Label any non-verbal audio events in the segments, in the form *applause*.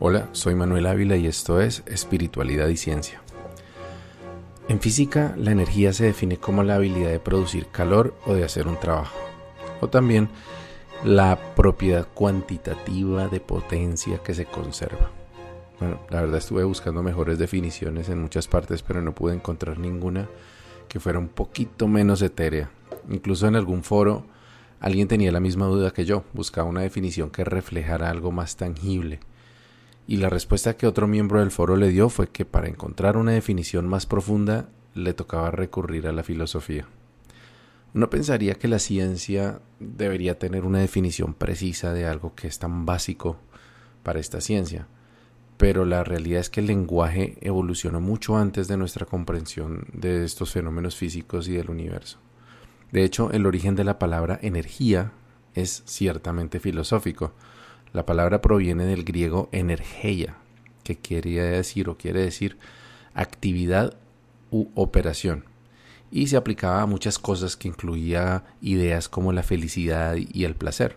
Hola, soy Manuel Ávila y esto es Espiritualidad y Ciencia. En física, la energía se define como la habilidad de producir calor o de hacer un trabajo, o también la propiedad cuantitativa de potencia que se conserva. Bueno, la verdad estuve buscando mejores definiciones en muchas partes, pero no pude encontrar ninguna que fuera un poquito menos etérea. Incluso en algún foro alguien tenía la misma duda que yo, buscaba una definición que reflejara algo más tangible y la respuesta que otro miembro del foro le dio fue que para encontrar una definición más profunda le tocaba recurrir a la filosofía. Uno pensaría que la ciencia debería tener una definición precisa de algo que es tan básico para esta ciencia, pero la realidad es que el lenguaje evolucionó mucho antes de nuestra comprensión de estos fenómenos físicos y del universo. De hecho, el origen de la palabra energía es ciertamente filosófico, la palabra proviene del griego energeia, que quería decir o quiere decir actividad u operación, y se aplicaba a muchas cosas que incluía ideas como la felicidad y el placer.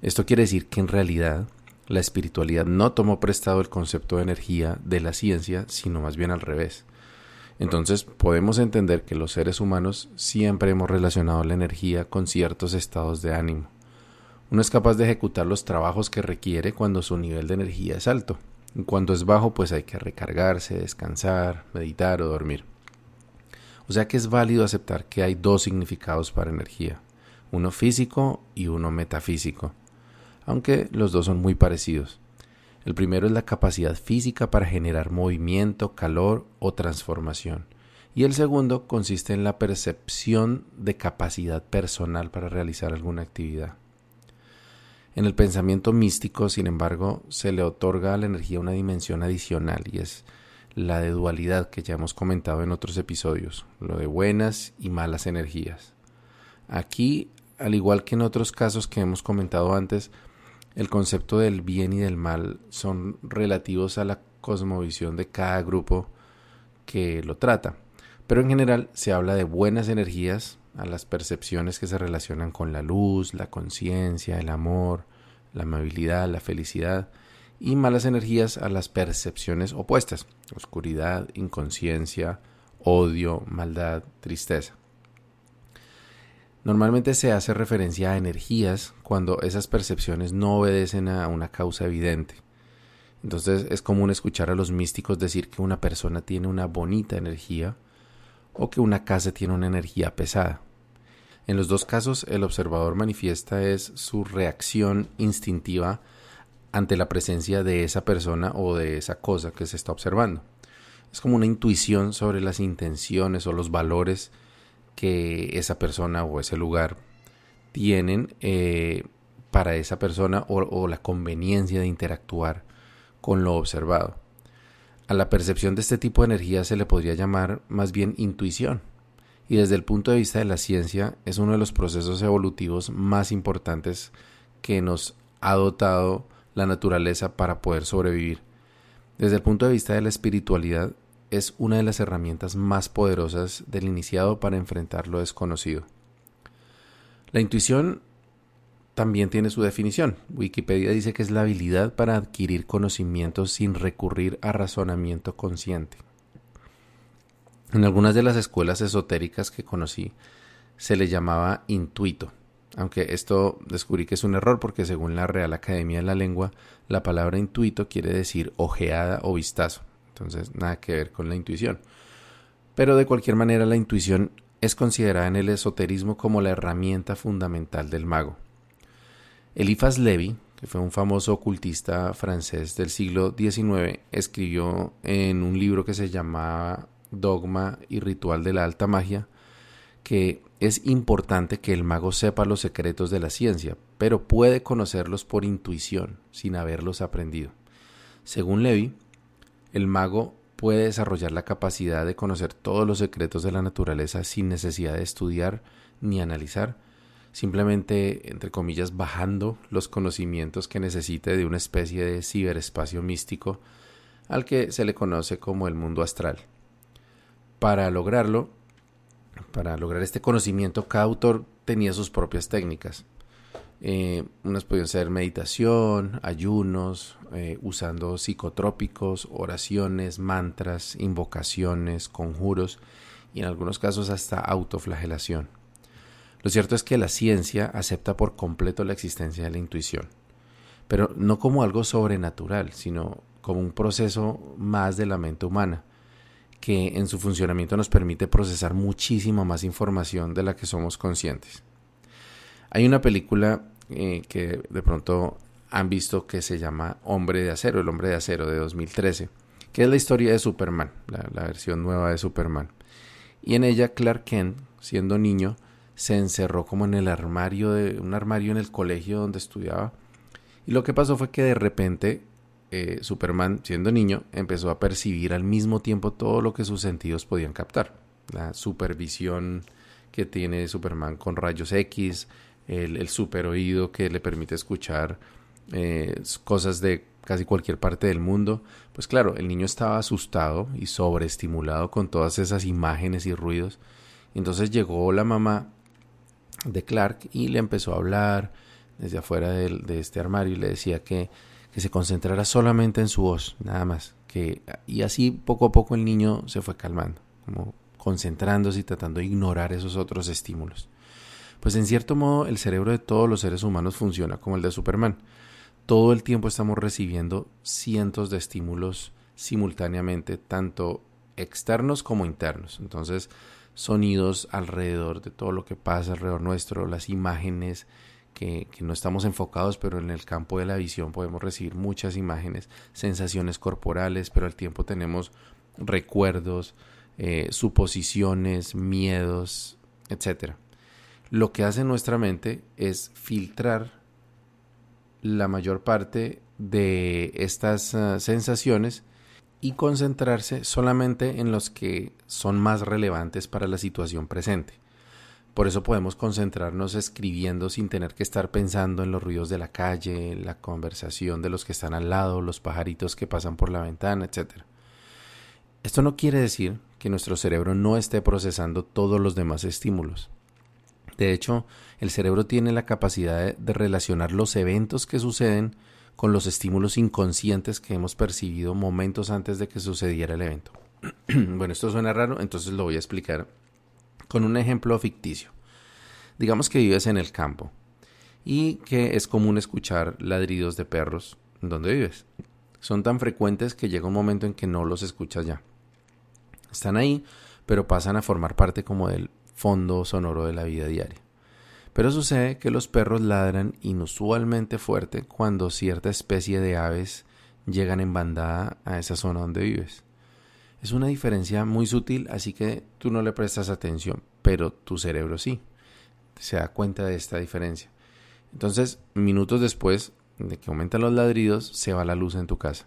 Esto quiere decir que en realidad la espiritualidad no tomó prestado el concepto de energía de la ciencia, sino más bien al revés. Entonces podemos entender que los seres humanos siempre hemos relacionado la energía con ciertos estados de ánimo. Uno es capaz de ejecutar los trabajos que requiere cuando su nivel de energía es alto. Cuando es bajo, pues hay que recargarse, descansar, meditar o dormir. O sea que es válido aceptar que hay dos significados para energía, uno físico y uno metafísico, aunque los dos son muy parecidos. El primero es la capacidad física para generar movimiento, calor o transformación, y el segundo consiste en la percepción de capacidad personal para realizar alguna actividad. En el pensamiento místico, sin embargo, se le otorga a la energía una dimensión adicional y es la de dualidad que ya hemos comentado en otros episodios, lo de buenas y malas energías. Aquí, al igual que en otros casos que hemos comentado antes, el concepto del bien y del mal son relativos a la cosmovisión de cada grupo que lo trata. Pero en general se habla de buenas energías a las percepciones que se relacionan con la luz, la conciencia, el amor, la amabilidad, la felicidad, y malas energías a las percepciones opuestas, oscuridad, inconsciencia, odio, maldad, tristeza. Normalmente se hace referencia a energías cuando esas percepciones no obedecen a una causa evidente. Entonces es común escuchar a los místicos decir que una persona tiene una bonita energía o que una casa tiene una energía pesada. En los dos casos, el observador manifiesta es su reacción instintiva ante la presencia de esa persona o de esa cosa que se está observando. Es como una intuición sobre las intenciones o los valores que esa persona o ese lugar tienen eh, para esa persona o la conveniencia de interactuar con lo observado. A la percepción de este tipo de energía se le podría llamar más bien intuición y desde el punto de vista de la ciencia es uno de los procesos evolutivos más importantes que nos ha dotado la naturaleza para poder sobrevivir. Desde el punto de vista de la espiritualidad es una de las herramientas más poderosas del iniciado para enfrentar lo desconocido. La intuición también tiene su definición. Wikipedia dice que es la habilidad para adquirir conocimientos sin recurrir a razonamiento consciente. En algunas de las escuelas esotéricas que conocí se le llamaba intuito, aunque esto descubrí que es un error porque según la Real Academia de la Lengua, la palabra intuito quiere decir ojeada o vistazo, entonces nada que ver con la intuición. Pero de cualquier manera la intuición es considerada en el esoterismo como la herramienta fundamental del mago. Eliphas Levi, que fue un famoso ocultista francés del siglo XIX, escribió en un libro que se llamaba dogma y ritual de la alta magia, que es importante que el mago sepa los secretos de la ciencia, pero puede conocerlos por intuición, sin haberlos aprendido. Según Levi, el mago puede desarrollar la capacidad de conocer todos los secretos de la naturaleza sin necesidad de estudiar ni analizar, simplemente, entre comillas, bajando los conocimientos que necesite de una especie de ciberespacio místico al que se le conoce como el mundo astral. Para lograrlo, para lograr este conocimiento, cada autor tenía sus propias técnicas. Eh, unas pueden ser meditación, ayunos, eh, usando psicotrópicos, oraciones, mantras, invocaciones, conjuros y en algunos casos hasta autoflagelación. Lo cierto es que la ciencia acepta por completo la existencia de la intuición, pero no como algo sobrenatural, sino como un proceso más de la mente humana, que en su funcionamiento nos permite procesar muchísima más información de la que somos conscientes. Hay una película eh, que de pronto han visto que se llama Hombre de Acero, el Hombre de Acero de 2013, que es la historia de Superman, la, versión nueva de Superman. Y en ella Clark Kent, siendo niño, se encerró como en el armario de un armario en el colegio donde estudiaba. Y lo que pasó fue que de repente eh, Superman, siendo niño, empezó a percibir al mismo tiempo todo lo que sus sentidos podían captar. La supervisión que tiene Superman con rayos X, el, super oído que le permite escuchar eh, cosas de casi cualquier parte del mundo, pues claro, el niño estaba asustado y sobreestimulado con todas esas imágenes y ruidos. Entonces llegó la mamá de Clark y le empezó a hablar desde afuera de, de este armario y le decía que, que, se concentrara solamente en su voz, nada más. Que, y así poco a poco el niño se fue calmando, como concentrándose y tratando de ignorar esos otros estímulos. Pues en cierto modo el cerebro de todos los seres humanos funciona como el de Superman. Todo el tiempo estamos recibiendo cientos de estímulos simultáneamente, tanto externos como internos. Entonces, sonidos alrededor de todo lo que pasa alrededor nuestro, las imágenes que, no estamos enfocados, pero en el campo de la visión podemos recibir muchas imágenes, sensaciones corporales, pero al tiempo tenemos recuerdos, eh, suposiciones, miedos, etcétera lo que hace nuestra mente es filtrar la mayor parte de estas ah, sensaciones y concentrarse solamente en los que son más relevantes para la situación presente. Por eso podemos concentrarnos escribiendo sin tener que estar pensando en los ruidos de la calle, la conversación de los que están al lado, los pajaritos que pasan por la ventana, etc. Esto no quiere decir que nuestro cerebro no esté procesando todos los demás estímulos. De hecho, el cerebro tiene la capacidad de, relacionar los eventos que suceden con los estímulos inconscientes que hemos percibido momentos antes de que sucediera el evento. *clears throat* bueno, esto suena raro, entonces lo voy a explicar con un ejemplo ficticio. Digamos que vives en el campo y que es común escuchar ladridos de perros donde vives. Son tan frecuentes que llega un momento en que no los escuchas ya. Están ahí, pero pasan a formar parte como del fondo sonoro de la vida diaria. Pero sucede que los perros ladran inusualmente fuerte cuando cierta especie de aves llegan en bandada a esa zona donde vives. Es una diferencia muy sutil, así que tú no le prestas atención, pero tu cerebro sí. Se da cuenta de esta diferencia. Entonces, minutos después de que aumentan los ladridos, se va la luz en tu casa.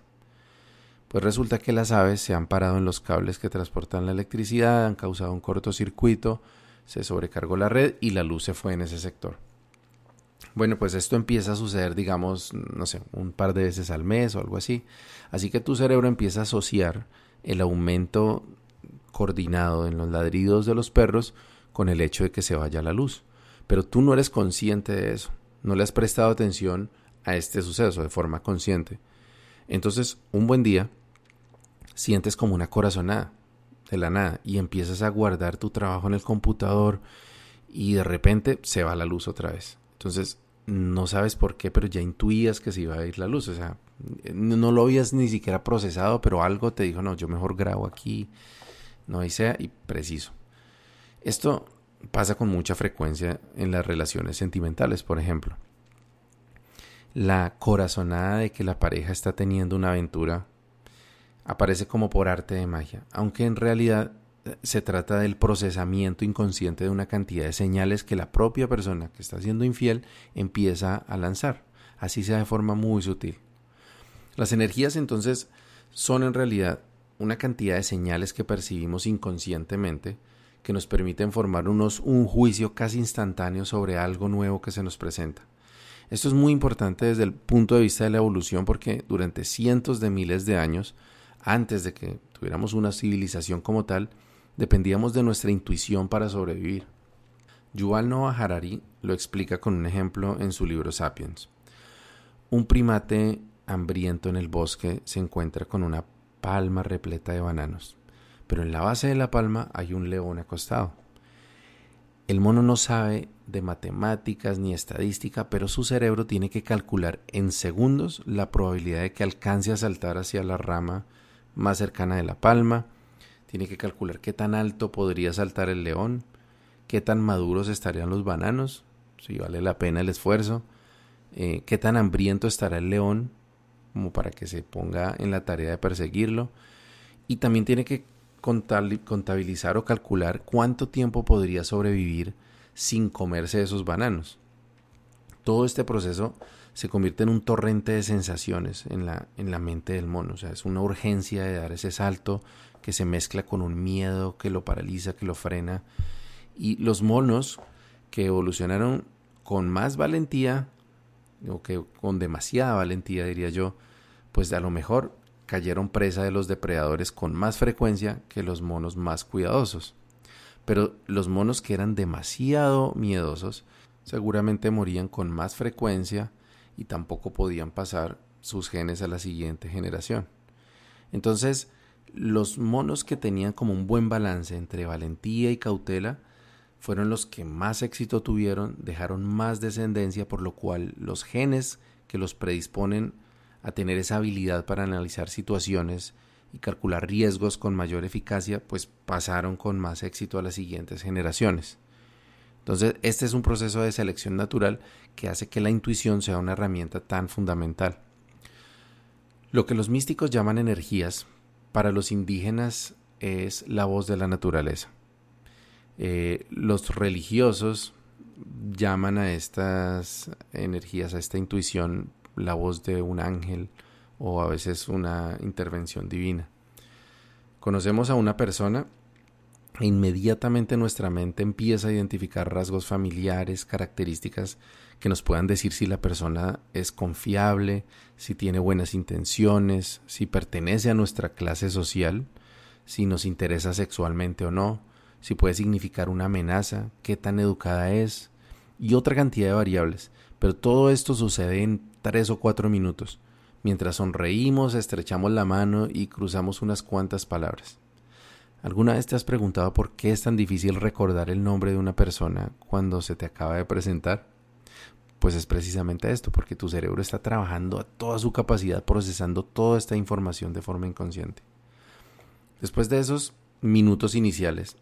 Pues resulta que las aves se han parado en los cables que transportan la electricidad, han causado un cortocircuito, se sobrecargó la red y la luz se fue en ese sector. Bueno, pues esto empieza a suceder, digamos, no sé, un par de veces al mes o algo así. Así que tu cerebro empieza a asociar el aumento coordinado en los ladridos de los perros con el hecho de que se vaya la luz. Pero tú no eres consciente de eso, no le has prestado atención a este suceso de forma consciente. Entonces, un buen día, sientes como una corazonada de la nada y empiezas a guardar tu trabajo en el computador y de repente se va la luz otra vez. Entonces, no sabes por qué, pero ya intuías que se iba a ir la luz. O sea, no lo habías ni siquiera procesado, pero algo te dijo, no, yo mejor grabo aquí, no ahí sea, y preciso. Esto pasa con mucha frecuencia en las relaciones sentimentales, por ejemplo. La corazonada de que la pareja está teniendo una aventura aparece como por arte de magia, aunque en realidad eh, se trata del procesamiento inconsciente de una cantidad de señales que la propia persona que está siendo infiel empieza a lanzar, así sea de forma muy sutil. Las energías entonces son en realidad una cantidad de señales que percibimos inconscientemente que nos permiten formar unos, un juicio casi instantáneo sobre algo nuevo que se nos presenta. Esto es muy importante desde el punto de vista de la evolución porque durante cientos de miles de años antes de que tuviéramos una civilización como tal, dependíamos de nuestra intuición para sobrevivir. Yuval Noah Harari lo explica con un ejemplo en su libro Sapiens. Un primate hambriento en el bosque se encuentra con una palma repleta de bananos, pero en la base de la palma hay un león acostado. El mono no sabe de matemáticas ni estadística, pero su cerebro tiene que calcular en segundos la probabilidad de que alcance a saltar hacia la rama más cercana de la palma, tiene que calcular qué tan alto podría saltar el león, qué tan maduros estarían los bananos, si vale la pena el esfuerzo, eh, qué tan hambriento estará el león, como para que se ponga en la tarea de perseguirlo, y también tiene que contabilizar o calcular cuánto tiempo podría sobrevivir sin comerse esos bananos. Todo este proceso se convierte en un torrente de sensaciones en la, en la mente del mono. O sea, es una urgencia de dar ese salto que se mezcla con un miedo que lo paraliza, que lo frena. Y los monos que evolucionaron con más valentía, o que con demasiada valentía diría yo, pues a lo mejor cayeron presa de los depredadores con más frecuencia que los monos más cuidadosos. Pero los monos que eran demasiado miedosos seguramente morían con más frecuencia y tampoco podían pasar sus genes a la siguiente generación. Entonces, los monos que tenían como un buen balance entre valentía y cautela fueron los que más éxito tuvieron, dejaron más descendencia, por lo cual los genes que los predisponen a tener esa habilidad para analizar situaciones y calcular riesgos con mayor eficacia, pues pasaron con más éxito a las siguientes generaciones. Entonces, este es un proceso de selección natural que hace que la intuición sea una herramienta tan fundamental. Lo que los místicos llaman energías, para los indígenas es la voz de la naturaleza. Eh, los religiosos llaman a estas energías, a esta intuición, la voz de un ángel o a veces una intervención divina. Conocemos a una persona e inmediatamente nuestra mente empieza a identificar rasgos familiares, características que nos puedan decir si la persona es confiable, si tiene buenas intenciones, si pertenece a nuestra clase social, si nos interesa sexualmente o no, si puede significar una amenaza, qué tan educada es y otra cantidad de variables. Pero todo esto sucede en tres o cuatro minutos, mientras sonreímos, estrechamos la mano y cruzamos unas cuantas palabras. ¿Alguna vez te has preguntado por qué es tan difícil recordar el nombre de una persona cuando se te acaba de presentar? Pues es precisamente esto, porque tu cerebro está trabajando a toda su capacidad procesando toda esta información de forma inconsciente. Después de esos minutos iniciales,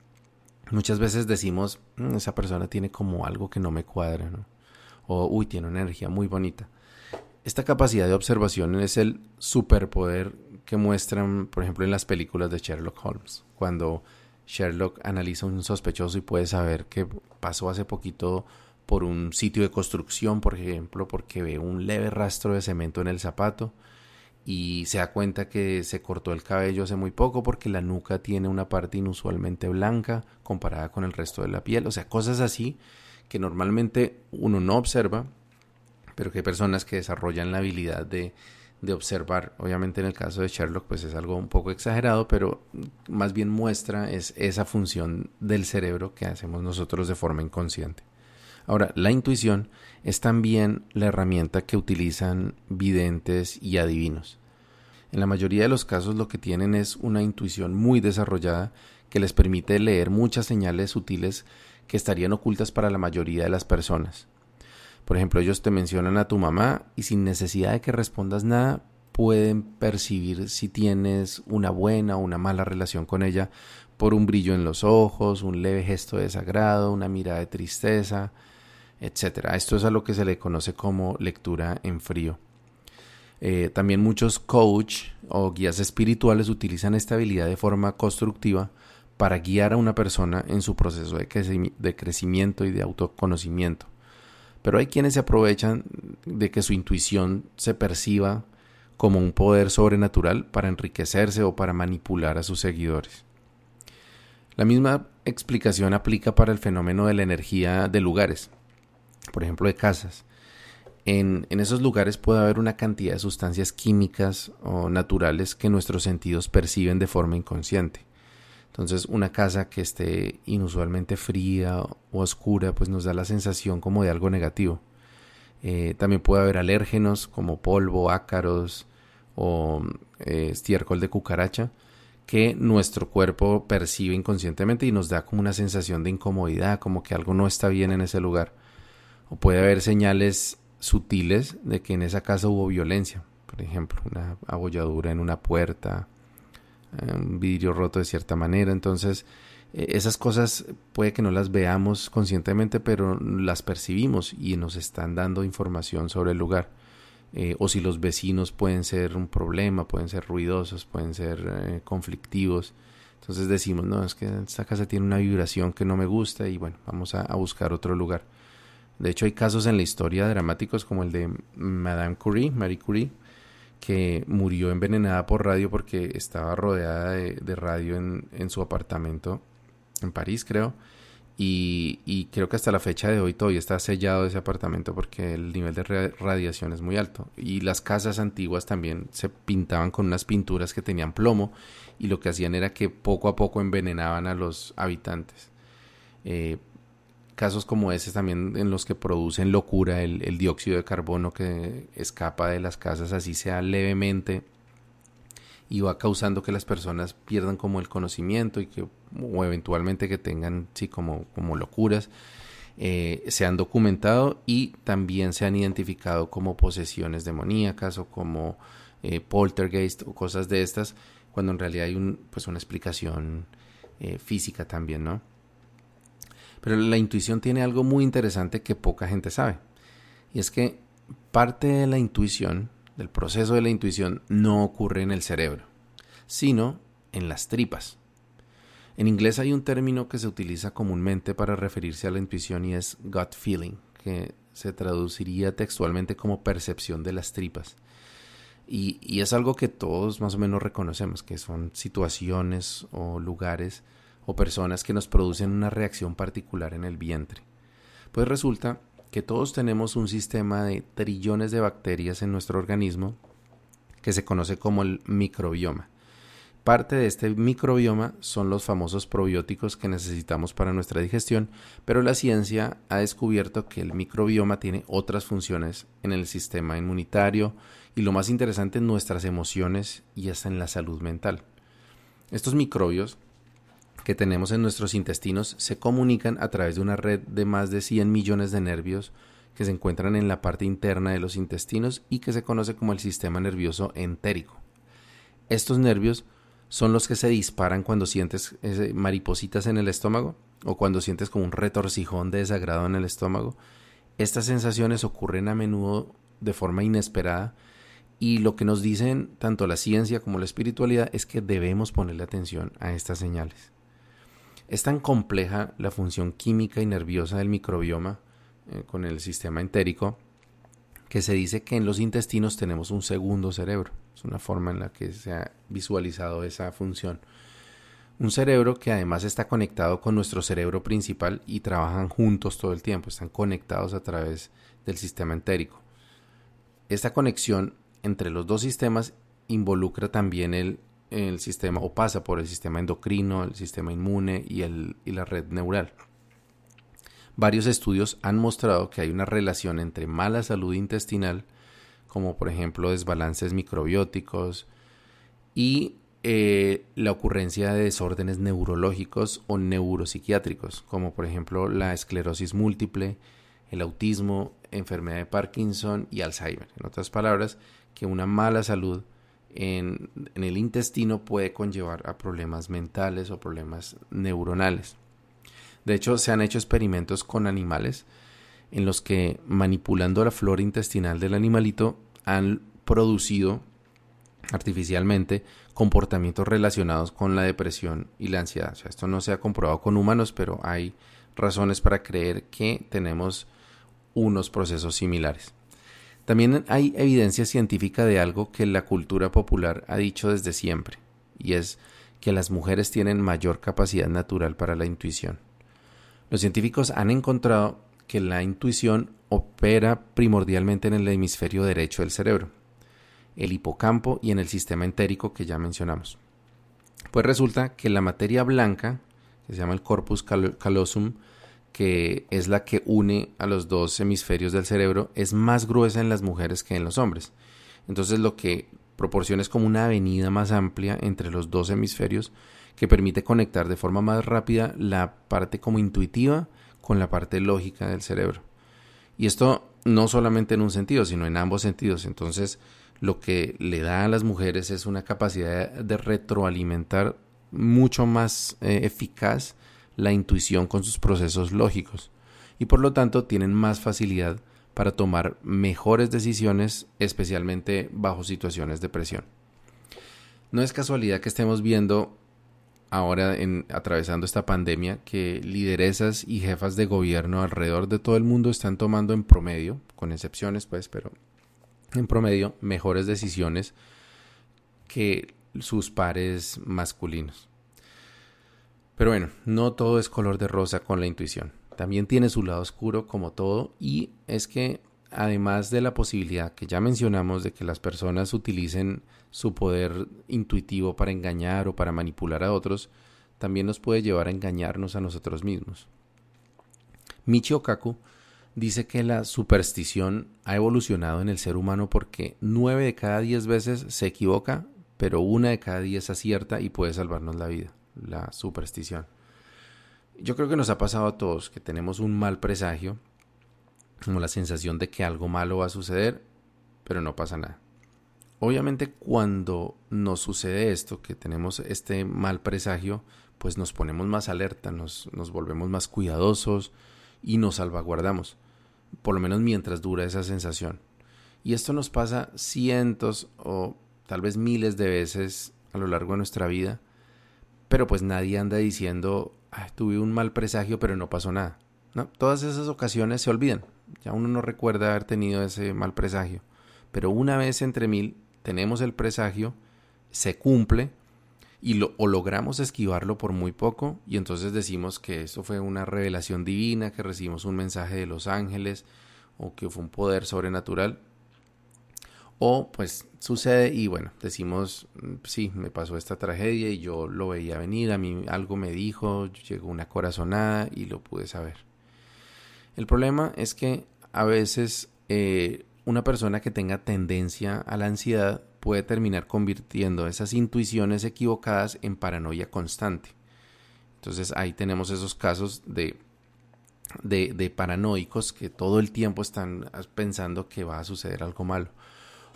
muchas veces decimos, mm, esa persona tiene como algo que no me cuadra, ¿no? O, uy, tiene una energía muy bonita. Esta capacidad de observación es el superpoder que muestran, por ejemplo, en las películas de Sherlock Holmes, cuando Sherlock analiza un sospechoso y puede saber que pasó hace poquito por un sitio de construcción, por ejemplo, porque ve un leve rastro de cemento en el zapato y se da cuenta que se cortó el cabello hace muy poco porque la nuca tiene una parte inusualmente blanca comparada con el resto de la piel, o sea, cosas así que normalmente uno no observa, pero que hay personas que desarrollan la habilidad de de observar. Obviamente en el caso de Sherlock pues es algo un poco exagerado, pero más bien muestra es esa función del cerebro que hacemos nosotros de forma inconsciente. Ahora, la intuición es también la herramienta que utilizan videntes y adivinos. En la mayoría de los casos lo que tienen es una intuición muy desarrollada que les permite leer muchas señales sutiles que estarían ocultas para la mayoría de las personas. Por ejemplo, ellos te mencionan a tu mamá y sin necesidad de que respondas nada, pueden percibir si tienes una buena o una mala relación con ella por un brillo en los ojos, un leve gesto de desagrado, una mirada de tristeza, etc. Esto es a lo que se le conoce como lectura en frío. Eh, también muchos coach o guías espirituales utilizan esta habilidad de forma constructiva para guiar a una persona en su proceso de crecimiento y de autoconocimiento. Pero hay quienes se aprovechan de que su intuición se perciba como un poder sobrenatural para enriquecerse o para manipular a sus seguidores. La misma explicación aplica para el fenómeno de la energía de lugares, por ejemplo de casas. En, esos lugares puede haber una cantidad de sustancias químicas o naturales que nuestros sentidos perciben de forma inconsciente. Entonces una casa que esté inusualmente fría o oscura pues nos da la sensación como de algo negativo. Eh, también puede haber alérgenos como polvo, ácaros o eh, estiércol de cucaracha que nuestro cuerpo percibe inconscientemente y nos da como una sensación de incomodidad, como que algo no está bien en ese lugar. O puede haber señales sutiles de que en esa casa hubo violencia, por ejemplo, una abolladura en una puerta, eh, un vidrio roto de cierta manera. Entonces, eh, esas cosas puede que no las veamos conscientemente, pero las percibimos y nos están dando información sobre el lugar. Eh, o si los vecinos pueden ser un problema, pueden ser ruidosos, pueden ser conflictivos. Entonces decimos, no, es que esta casa tiene una vibración que no me gusta y bueno, vamos a, a buscar otro lugar. De hecho, hay casos en la historia dramáticos como el de Madame Curie, Marie Curie, que murió envenenada por radio porque estaba rodeada de, radio en, su apartamento en París, creo. Y, creo que hasta la fecha de hoy todavía está sellado ese apartamento porque el nivel de radiación es muy alto. Y las casas antiguas también se pintaban con unas pinturas que tenían plomo y lo que hacían era que poco a poco envenenaban a los habitantes. Eh, casos como ese también en los que producen locura el, dióxido de carbono que escapa de las casas así sea levemente y va causando que las personas pierdan como el conocimiento y que o eventualmente que tengan sí como, como locuras eh, se han documentado y también se han identificado como posesiones demoníacas o como eh, poltergeist o cosas de estas cuando en realidad hay un, pues una explicación eh, física también, ¿no? Pero la intuición tiene algo muy interesante que poca gente sabe. Y es que parte de la intuición, del proceso de la intuición, no ocurre en el cerebro, sino en las tripas. En inglés hay un término que se utiliza comúnmente para referirse a la intuición y es gut feeling, que se traduciría textualmente como percepción de las tripas. Y, es algo que todos más o menos reconocemos, que son situaciones o lugares o personas que nos producen una reacción particular en el vientre. Pues resulta que todos tenemos un sistema de trillones de bacterias en nuestro organismo que se conoce como el microbioma. Parte de este microbioma son los famosos probióticos que necesitamos para nuestra digestión, pero la ciencia ha descubierto que el microbioma tiene otras funciones en el sistema inmunitario y lo más interesante en nuestras emociones y hasta en la salud mental. Estos microbios que tenemos en nuestros intestinos se comunican a través de una red de más de 100 millones de nervios que se encuentran en la parte interna de los intestinos y que se conoce como el sistema nervioso entérico. Estos nervios son los que se disparan cuando sientes maripositas en el estómago o cuando sientes como un retorcijón de desagrado en el estómago. Estas sensaciones ocurren a menudo de forma inesperada y lo que nos dicen tanto la ciencia como la espiritualidad es que debemos ponerle atención a estas señales. Es tan compleja la función química y nerviosa del microbioma eh, con el sistema entérico que se dice que en los intestinos tenemos un segundo cerebro. Es una forma en la que se ha visualizado esa función. Un cerebro que además está conectado con nuestro cerebro principal y trabajan juntos todo el tiempo, están conectados a través del sistema entérico. Esta conexión entre los dos sistemas involucra también el el sistema o pasa por el sistema endocrino, el sistema inmune y, el, y la red neural. Varios estudios han mostrado que hay una relación entre mala salud intestinal, como por ejemplo desbalances microbióticos, y eh, la ocurrencia de desórdenes neurológicos o neuropsiquiátricos, como por ejemplo la esclerosis múltiple, el autismo, enfermedad de Parkinson y Alzheimer. En otras palabras, que una mala salud en, el intestino puede conllevar a problemas mentales o problemas neuronales. De hecho, se han hecho experimentos con animales en los que manipulando la flora intestinal del animalito han producido artificialmente comportamientos relacionados con la depresión y la ansiedad. esto no se ha comprobado con humanos, pero hay razones para creer que tenemos unos procesos similares. También hay evidencia científica de algo que la cultura popular ha dicho desde siempre, y es que las mujeres tienen mayor capacidad natural para la intuición. Los científicos han encontrado que la intuición opera primordialmente en el hemisferio derecho del cerebro, el hipocampo y en el sistema entérico que ya mencionamos. Pues resulta que la materia blanca, que se llama el corpus callosum, que es la que une a los dos hemisferios del cerebro, es más gruesa en las mujeres que en los hombres. Entonces lo que proporciona es como una avenida más amplia entre los dos hemisferios que permite conectar de forma más rápida la parte como intuitiva con la parte lógica del cerebro. Y esto no solamente en un sentido, sino en ambos sentidos. Entonces, lo que le da a las mujeres es una capacidad de retroalimentar mucho más eh, eficaz la intuición con sus procesos lógicos y por lo tanto tienen más facilidad para tomar mejores decisiones, especialmente bajo situaciones de presión. No es casualidad que estemos viendo ahora en, atravesando esta pandemia que lideresas y jefas de gobierno alrededor de todo el mundo están tomando en promedio, con excepciones pues, pero en promedio mejores decisiones que sus pares masculinos. Pero bueno, no todo es color de rosa con la intuición. También tiene su lado oscuro como todo y es que además de la posibilidad que ya mencionamos de que las personas utilicen su poder intuitivo para engañar o para manipular a otros, también nos puede llevar a engañarnos a nosotros mismos. Michio Kaku dice que la superstición ha evolucionado en el ser humano porque nueve de cada diez veces se equivoca, pero una de cada diez acierta y puede salvarnos la vida la superstición. Yo creo que nos ha pasado a todos que tenemos un mal presagio, como la sensación de que algo malo va a suceder, pero no pasa nada. Obviamente cuando nos sucede esto, que tenemos este mal presagio, pues nos ponemos más alerta, nos, nos volvemos más cuidadosos y nos salvaguardamos, por lo menos mientras dura esa sensación. Y esto nos pasa cientos o tal vez miles de veces a lo largo de nuestra vida pero pues nadie anda diciendo, tuve un mal presagio, pero no pasó nada. Todas esas ocasiones se olvidan. Ya uno no recuerda haber tenido ese mal presagio. Pero una vez entre mil tenemos el presagio, se cumple y lo, o logramos esquivarlo por muy poco y entonces decimos que eso fue una revelación divina, que recibimos un mensaje de los ángeles o que fue un poder sobrenatural o pues sucede y bueno, decimos, mm, sí, me pasó esta tragedia y yo lo veía venir, a mí algo me dijo, llegó una corazonada y lo pude saber. El problema es que a veces eh, una persona que tenga tendencia a la ansiedad puede terminar convirtiendo esas intuiciones equivocadas en paranoia constante. Entonces ahí tenemos esos casos de, de, de paranoicos que todo el tiempo están pensando que va a suceder algo malo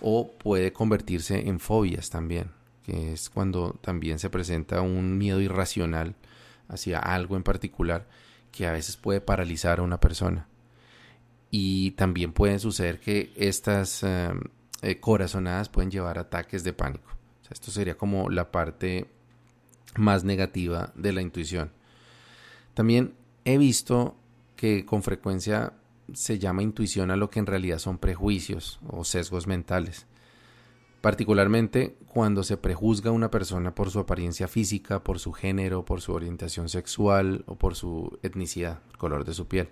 o puede convertirse en fobias también, que es cuando también se presenta un miedo irracional hacia algo en particular que a veces puede paralizar a una persona. Y también puede suceder que estas em, eh, corazonadas pueden llevar a ataques de pánico. esto sería como la parte más negativa de la intuición. También he visto que con frecuencia se llama intuición a lo que en realidad son prejuicios o sesgos mentales. Particularmente cuando se prejuzga a una persona por su apariencia física, por su género, por su orientación sexual o por su etnicidad, color de su piel.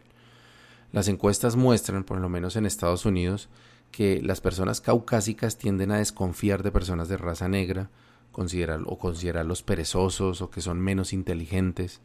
Las encuestas muestran, por lo menos en Estados Unidos, que las personas caucásicas tienden a desconfiar de personas de raza negra, o considerarlos perezosos o que son menos inteligentes,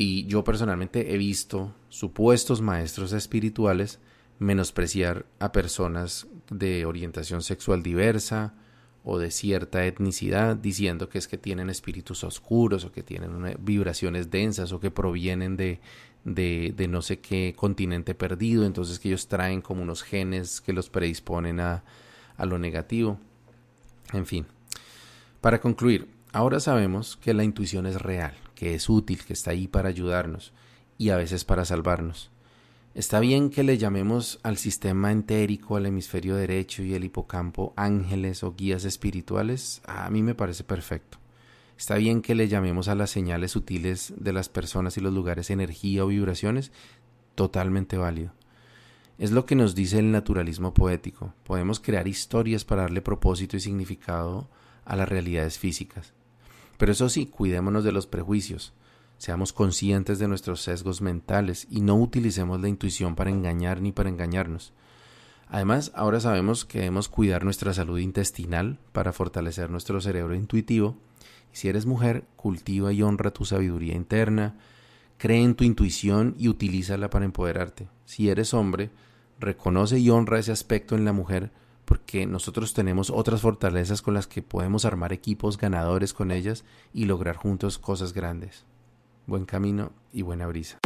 y yo personalmente he visto supuestos maestros espirituales menospreciar a personas de orientación sexual diversa o de cierta etnicidad, diciendo que es que tienen espíritus oscuros o que tienen vibraciones densas o que provienen de, de, de, no sé qué continente perdido, entonces que ellos traen como unos genes que los predisponen a, a lo negativo. En fin, para concluir, ahora sabemos que la intuición es real, que es útil, que está ahí para ayudarnos y a veces para salvarnos. Está bien que le llamemos al sistema entérico, al hemisferio derecho y el hipocampo ángeles o guías espirituales, a mí me parece perfecto. Está bien que le llamemos a las señales sutiles de las personas y los lugares energía o vibraciones, totalmente válido. Es lo que nos dice el naturalismo poético. Podemos crear historias para darle propósito y significado a las realidades físicas. Pero eso sí, cuidémonos de los prejuicios, seamos conscientes de nuestros sesgos mentales y no utilicemos la intuición para engañar ni para engañarnos. Además, ahora sabemos que debemos cuidar nuestra salud intestinal para fortalecer nuestro cerebro intuitivo si eres mujer, cultiva y honra tu sabiduría interna, cree en tu intuición y utilízala para empoderarte. Si eres hombre, reconoce y honra ese aspecto en la mujer porque nosotros tenemos otras fortalezas con las que podemos armar equipos ganadores con ellas y lograr juntos cosas grandes. Buen camino y buena brisa.